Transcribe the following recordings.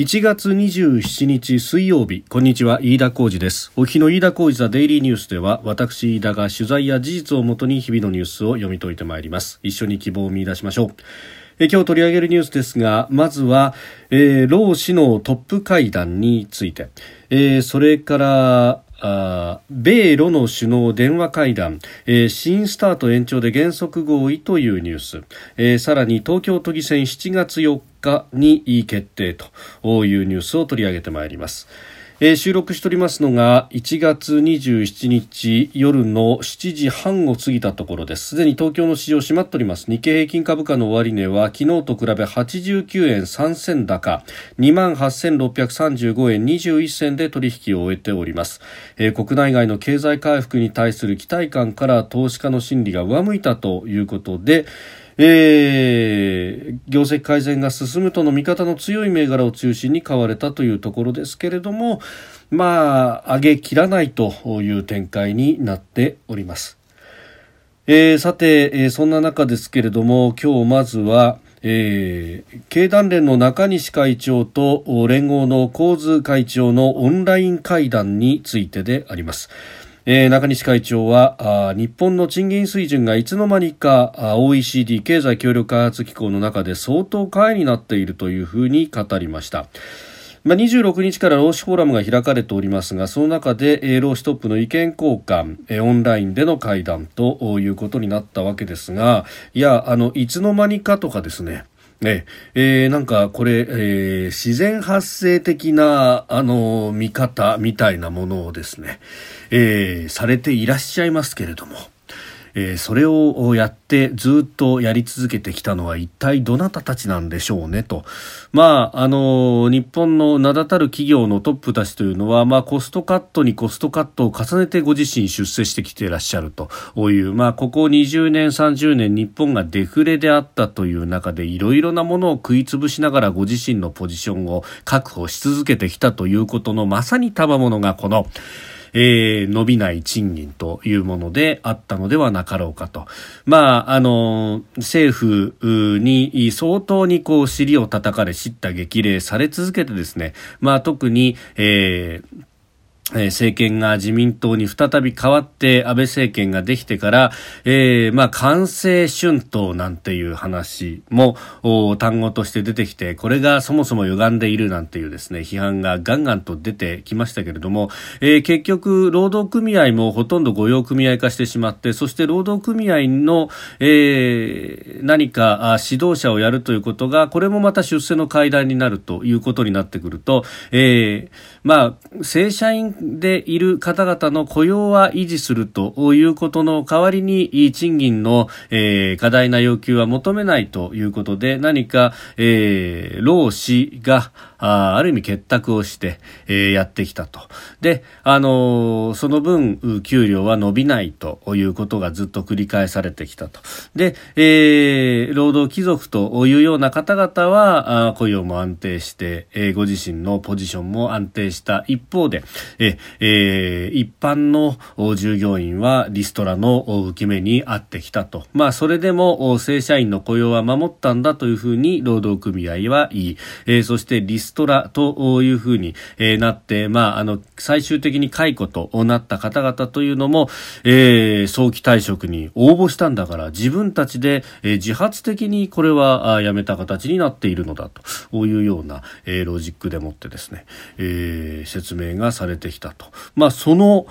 1月27日水曜日。こんにちは飯田浩二です。お日の飯田浩二ザデイリーニュースでは私飯田が取材や事実をもとに日々のニュースを読み解いてまいります。一緒に希望を見出しましょう。え今日取り上げるニュースですがまずは、えー、労使のトップ会談について、えー、それからあ米ロの首脳電話会談、えー、新スタート延長で原則合意というニュース、えー、さらに東京都議選7月4日に決定というニュースを取り上げてまいります。えー、収録しておりますのが1月27日夜の7時半を過ぎたところです。すでに東京の市場閉まっております。日経平均株価の終値は昨日と比べ89円3銭高。28,635円21銭で取引を終えております、えー、国内外の経済回復に対する期待感から投資家の心理が上向いたということでえー、業績改善が進むとの見方の強い銘柄を中心に買われたというところですけれども、まあ、上げ切らないという展開になっております。えー、さて、えー、そんな中ですけれども、今日まずは、えー、経団連の中西会長と連合の神津会長のオンライン会談についてであります。えー、中西会長は日本の賃金水準がいつの間にか OECD 経済協力開発機構の中で相当下位になっているというふうに語りました。まあ、26日から労使フォーラムが開かれておりますがその中で労使トップの意見交換オンラインでの会談ということになったわけですがいやあのいつの間にかとかですねねえ。ー、なんかこれ、えー、自然発生的な、あの、見方みたいなものをですね、えー、されていらっしゃいますけれども、えー、それをやってずっとやり続けてきたのは一体どなたたちなんでしょうねと。まあ、あの、日本の名だたる企業のトップたちというのは、まあ、コストカットにコストカットを重ねてご自身出世してきていらっしゃるという、まあ、ここ20年、30年日本がデフレであったという中でいろいろなものを食い潰しながらご自身のポジションを確保し続けてきたということのまさに賜物がこの、えー、伸びない賃金というものであったのではなかろうかと。まあ、あの、政府に相当にこう尻を叩かれ、叱咤激励され続けてですね、まあ特に、えーえ政権が自民党に再び変わって安倍政権ができてから、えー、まあ、完成春闘なんていう話も単語として出てきて、これがそもそも歪んでいるなんていうですね、批判がガンガンと出てきましたけれども、えー、結局、労働組合もほとんど御用組合化してしまって、そして労働組合の、えー、何か指導者をやるということが、これもまた出世の階段になるということになってくると、え、まあ、正社員でいる方々の雇用は維持するということの代わりに賃金の、えー、過大な要求は求めないということで何か、えー、労使があある意味結託をして、えー、やってきたと。で、あのー、その分、給料は伸びないということがずっと繰り返されてきたと。で、えー、労働貴族というような方々は、あ雇用も安定して、えー、ご自身のポジションも安定した一方で、ええー、一般の従業員はリストラの受け目にあってきたと。まあ、それでも正社員の雇用は守ったんだというふうに労働組合は言い、えー、そしてリストラというふうに、え、なって、まあ、あの、最終的に解雇となった方々というのも、えー、早期退職に応募したんだから、自分たちで、え、自発的にこれはやめた形になっているのだというような、え、ロジックでもってですね、えー、説明がされてきたと。まあ、その、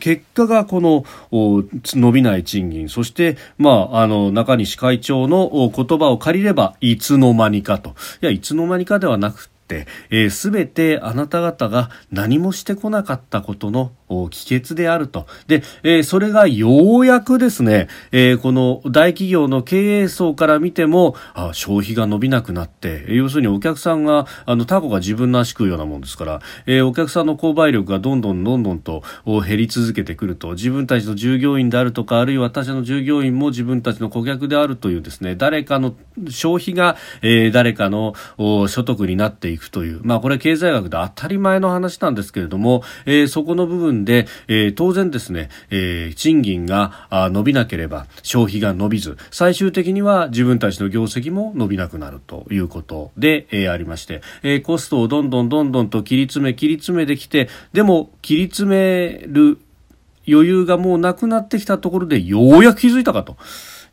結果がこの、伸びない賃金、そして、まあ、あの、中西会長の言葉を借りれば、いつの間にかと。いや、いつの間にかではなくて、えー、全てあなた方が何もしてこなかったことの帰結であると。で、えー、それがようやくですね、えー、この大企業の経営層から見ても、あ消費が伸びなくなって、要するにお客さんが、あの、タコが自分の足食うようなもんですから、えー、お客さんの購買力がどんどんどんどんと減り続けてくると、自分たちの従業員であるとか、あるいは他社の従業員も自分たちの顧客であるというですね、誰かの消費が、えー、誰かの所得になっていくという、まあこれ経済学で当たり前の話なんですけれども、えー、そこの部分で、えー、当然ですね、えー、賃金が伸びなければ消費が伸びず最終的には自分たちの業績も伸びなくなるということで、えー、ありまして、えー、コストをどんどんどんどんと切り詰め切り詰めできてでも切り詰める余裕がもうなくなってきたところでようやく気づいたかと。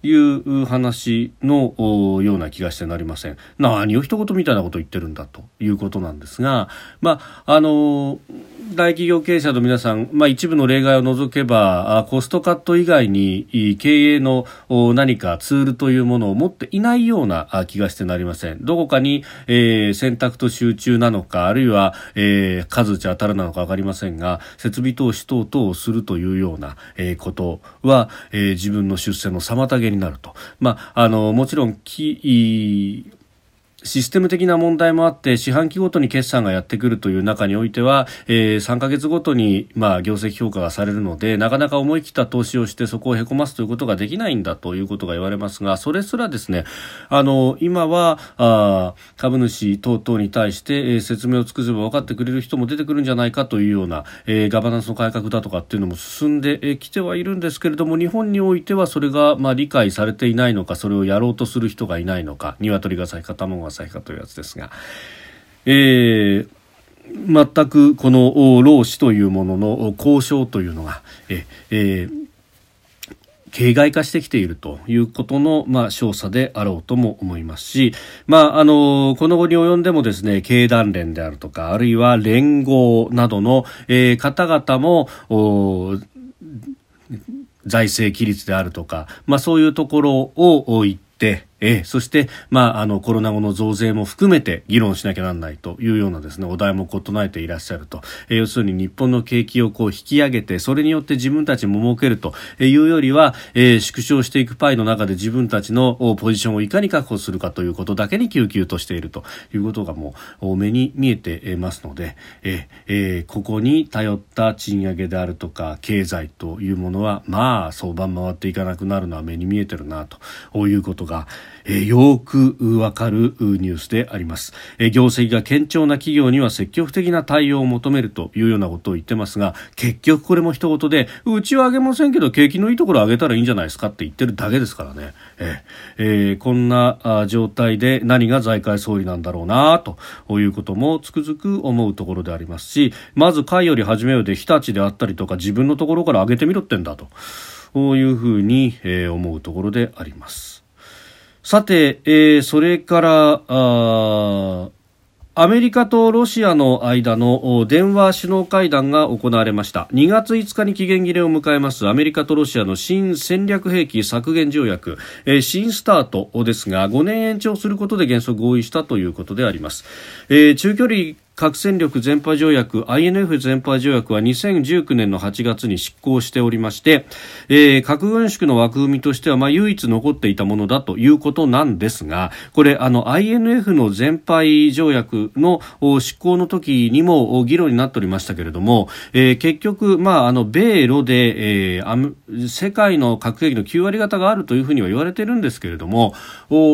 いう話のような気がしてなりません。何を一言みたいなことを言ってるんだということなんですが、まあ、あの大企業経営者の皆さん、まあ、一部の例外を除けばコストカット以外に経営の何かツールというものを持っていないような気がしてなりませんどこかに、えー、選択と集中なのかあるいは、えー、数打ち当たるなのか分かりませんが設備投資等々をするというような、ことは、えー、自分の出世の妨げになると、まあ、あのもちろんきシステム的な問題もあって四半期ごとに決算がやってくるという中においては、えー、3ヶ月ごとに、まあ、業績評価がされるのでなかなか思い切った投資をしてそこをへこますということができないんだということが言われますがそれすらですねあの今はあ株主等々に対して、えー、説明を尽くせば分かってくれる人も出てくるんじゃないかというような、えー、ガバナンスの改革だとかっていうのも進んできてはいるんですけれども日本においてはそれが、まあ、理解されていないのかそれをやろうとする人がいないのか鶏が先か卵が旭かというやつですが、えー、全くこの労使というものの交渉というのが、ええー形骸化してきているということの、まあ、少佐であろうとも思いますし、まあ、あの、この後に及んでもですね、経団連であるとか、あるいは連合などの、えー、方々も、財政規律であるとか、まあ、そういうところを言って、えー、そして、まあ、あのコロナ後の増税も含めて議論しなきゃなんないというようなですねお題も唱えていらっしゃると、えー、要するに日本の景気をこう引き上げてそれによって自分たちも儲けるというよりは、えー、縮小していくパイの中で自分たちのポジションをいかに確保するかということだけに救急としていると。いうことがもう目に見えてますので、えー、ここに頼った賃上げであるとか経済というものはまあ相場回っていかなくなるのは目に見えてるなと。いうことが、え、よくわかるニュースであります、え、業績が堅調な企業には積極的な対応を求めるというようなことを言ってますが結局これも一言でうちは上げませんけど景気のいいところを上げたらいいんじゃないですか？って言ってるだけですからね、ええー、こんな状態で何が財界総理なんだろうなということもつくづく思うところでありますしまず会より始めようで日立であったりとか自分のところから上げてみろってんだとこういうふうに、えー、思うところであります。さて、えー、それからあアメリカとロシアの間の電話首脳会談が行われました。2月5日に期限切れを迎えますアメリカとロシアの新戦略兵器削減条約、えー、新スタートですが5年延長することで原則合意したということであります、えー、中距離核戦力全廃条約 INF 全廃条約は2019年の8月に執行しておりまして、えー、核軍縮の枠組みとしては、まあ、唯一残っていたものだということなんですがこれあの INF の全廃条約の執行の時にも議論になっておりましたけれども、えー、結局、まあ、あの米ロで、えー、世界の核兵器の9割方があるというふうには言われているんですけれども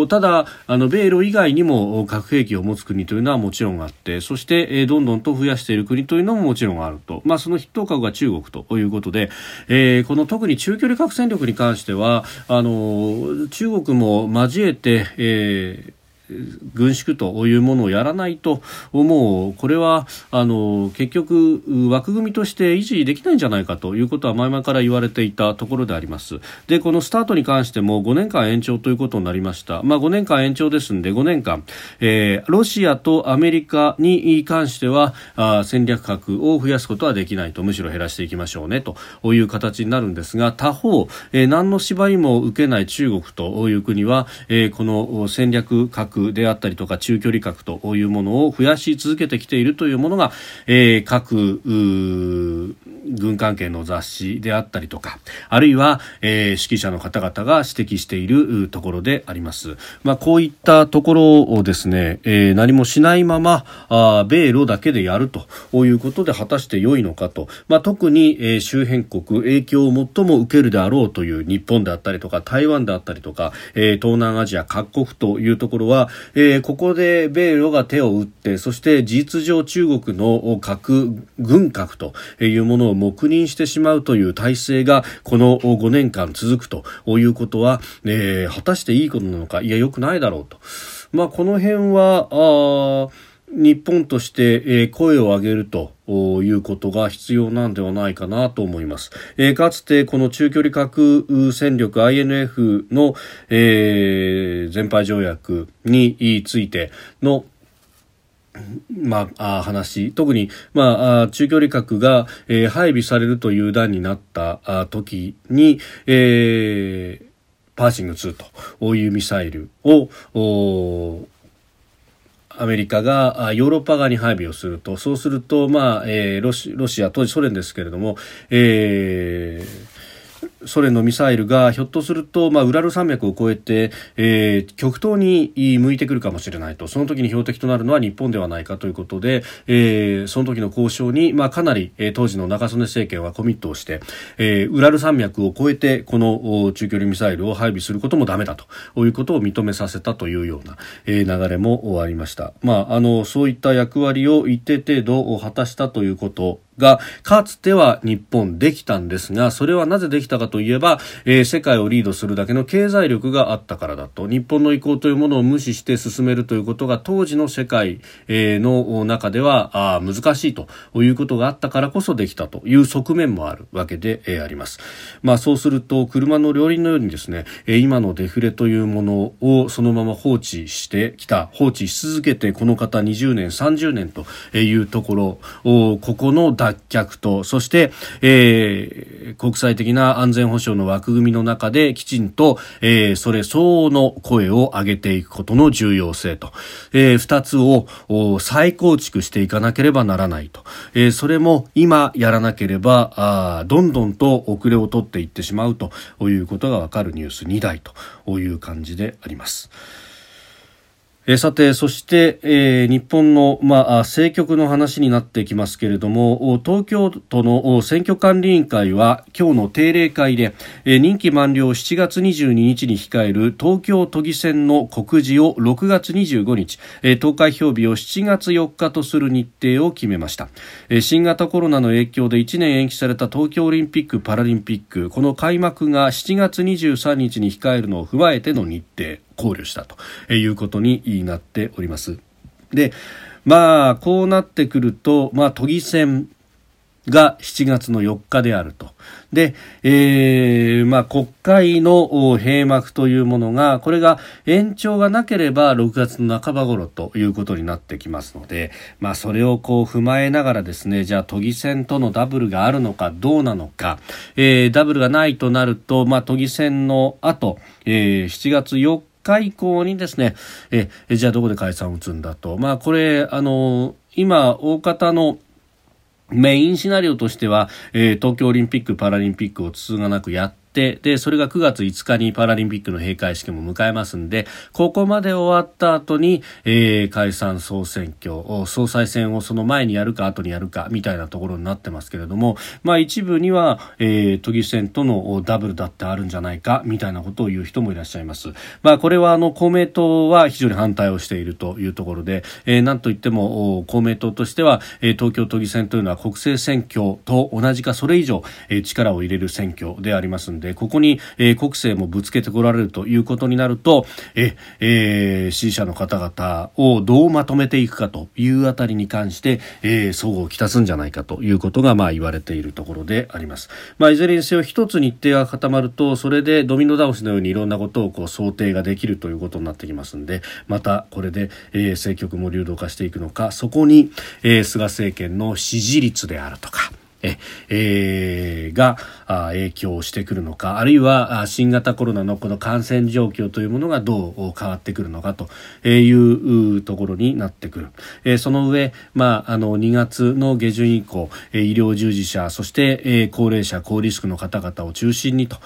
ただあの米ロ以外にも核兵器を持つ国というのはもちろんあってそしてえー、どんどんと増やしている国というのももちろんあると、まあ、その筆頭株が中国ということで、えー、この特に中距離核戦力に関してはあの中国も交えて、えー軍縮というものをやらないともう。これはあの結局枠組みとして維持できないんじゃないかということは前々から言われていたところであります。でこのスタートに関しても5年間延長ということになりました、まあ、5年間延長ですので5年間、えー、ロシアとアメリカに関してはあ戦略核を増やすことはできないと。むしろ減らしていきましょうねという形になるんですが他方、えー、何の縛りも受けない中国という国は、えー、この戦略核であったりとか中距離核というものを増やし続けてきているというものが、えー、各軍関係の雑誌であったりとかあるいは、えー、指揮者の方々が指摘しているところであります。まあ、こういったところをですね、えー、何もしないままあ米ロだけでやるということで果たして良いのかと、まあ、特に、えー、周辺国影響を最も受けるであろうという日本であったりとか台湾であったりとか、えー、東南アジア各国というところは、えー、ここで米ロが手を打ってそして事実上中国の核軍拡というものを黙認してしまうという体制がこの5年間続くということは、えー、果たしていいことなのかいや良くないだろうと。まあ、この辺はあ日本として、声を上げるということが必要なんではないかなと思います。え、かつてこの中距離核戦力 INF の、えー、全廃条約についてのまあ、話特に、まあ、中距離核が、えー、配備されるという段になったあ時に、えー、パーシング2というミサイルをアメリカがヨーロッパ側に配備をすると。そうすると、まあえー、ロシロシア当時ソ連ですけれども、えーソ連のミサイルがひょっとすると、まあ、ウラル山脈を越えて、えー、極東に向いてくるかもしれないとその時に標的となるのは日本ではないかということで、えー、その時の交渉に、まあ、かなり、えー、当時の中曽根政権はコミットをして、えー、ウラル山脈を越えてこの中距離ミサイルを配備することもダメだということを認めさせたというような、えー、流れもありました。まあ、あのそういった役割を一定程度果たしたということが、かつては日本できたんですが、それはなぜできたかといえば、えー、世界をリードするだけの経済力があったからだと、日本の意向というものを無視して進めるということが当時の世界、えー、の中ではあ難しいということがあったからこそできたという側面もあるわけで、えー、あります。まあそうすると、車の両輪のようにですね、え今のデフレというものをそのまま放置してきた、放置し続けてこの方20年、30年というところ、ここの脱却と、そして、えー、国際的な安全保障の枠組みの中できちんと、えー、それ相応の声を上げていくことの重要性と、えー、二つを再構築していかなければならないと、えー、それも今やらなければ、あどんどんと遅れを取っていってしまうということがわかるニュース2台という感じであります。えさて、そして、えー、日本の、まあ、政局の話になってきますけれども、東京都の選挙管理委員会は今日の定例会で、え、任期満了7月22日に控える東京都議選の告示を6月25日、え、投開票日を7月4日とする日程を決めました。え、新型コロナの影響で1年延期された東京オリンピック・パラリンピック、この開幕が7月23日に控えるのを踏まえての日程。考慮したということになっております。で、まあ、こうなってくると、まあ、都議選が7月の4日であると。で、えー、まあ、国会の閉幕というものが、これが延長がなければ6月の半ば頃ということになってきますので、まあ、それをこう踏まえながらですね、じゃあ都議選とのダブルがあるのかどうなのか、えー、ダブルがないとなると、まあ、都議選の後、えー、7月4日日以降にですね、え、じゃあどこで解散を打つんだと。まあこれ、あの、今、大方のメインシナリオとしては、えー、東京オリンピック・パラリンピックをつつがなくやって、で、それが9月5日にパラリンピックの閉会式も迎えますんで、ここまで終わった後に、えー、解散総選挙、総裁選をその前にやるか後にやるか、みたいなところになってますけれども、まあ一部には、えー、都議選とのダブルだってあるんじゃないか、みたいなことを言う人もいらっしゃいます。まあこれはあの、公明党は非常に反対をしているというところで、えー、なんといっても、公明党としては、えー、東京都議選というのは国政選挙と同じかそれ以上、えー、力を入れる選挙でありますんで、で、ここに、えー、国政もぶつけてこられるということになると、え、えー、支持者の方々をどうまとめていくかというあたりに関して、えー、相互をきたすんじゃないかということが、まあ言われているところであります。まあいずれにせよ一つ日程が固まると、それでドミノ倒しのようにいろんなことをこう想定ができるということになってきますんで、またこれで、えー、政局も流動化していくのか、そこに、えー、菅政権の支持率であるとか、ええー、が影響してくるのかあるいは新型コロナのこの感染状況というものがどう変わってくるのかというところになってくる、えー、その上、まあ、あの2月の下旬以降医療従事者そして高齢者高リスクの方々を中心にと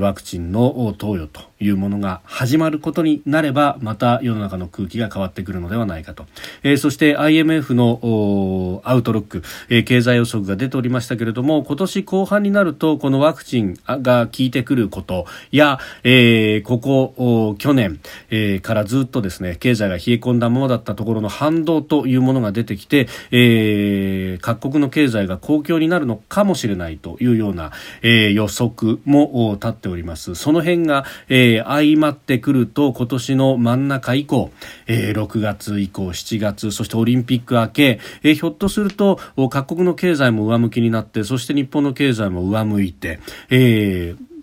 ワクチンの投与と。いうものが始まることになればまた世の中の空気が変わってくるのではないかと、えー、そして IMF のアウトロック、えー、経済予測が出ておりましたけれども今年後半になるとこのワクチンが効いてくることや、えー、ここ去年、えー、からずっとですね経済が冷え込んだままだったところの反動というものが出てきて、えー、各国の経済が好況になるのかもしれないというような、えー、予測も立っております。その辺が、えー、相まってくると今年の真ん中以降、えー、6月以降7月そしてオリンピック明け、えー、ひょっとすると各国の経済も上向きになってそして日本の経済も上向いて、えー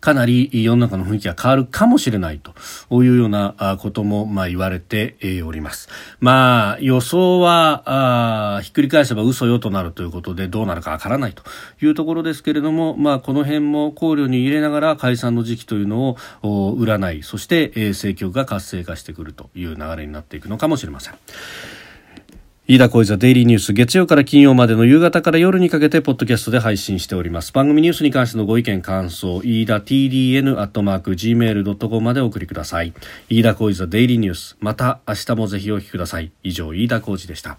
かなり世の中の雰囲気が変わるかもしれないというようなこともまあ言われております。まあ予想はあひっくり返せば嘘よとなるということでどうなるかわからないというところですけれども、まあこの辺も考慮に入れながら解散の時期というのを占い、そして政局が活性化してくるという流れになっていくのかもしれません。飯田小泉デイリーニュース月曜から金曜までの夕方から夜にかけてポッドキャストで配信しております。番組ニュースに関してのご意見感想飯田 TDN アットマーク Gmail.com までお送りください。飯田小泉デイリーニュース。また明日もぜひお聞きください。以上飯田小泉でした。